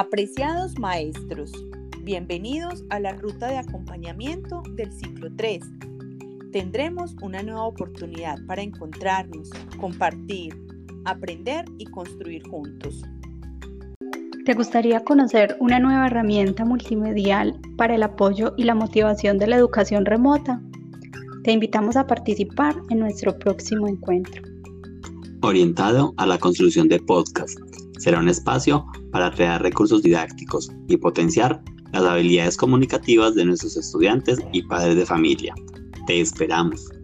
Apreciados maestros, bienvenidos a la ruta de acompañamiento del ciclo 3. Tendremos una nueva oportunidad para encontrarnos, compartir, aprender y construir juntos. ¿Te gustaría conocer una nueva herramienta multimedial para el apoyo y la motivación de la educación remota? Te invitamos a participar en nuestro próximo encuentro. Orientado a la construcción de podcast, será un espacio para crear recursos didácticos y potenciar las habilidades comunicativas de nuestros estudiantes y padres de familia. Te esperamos.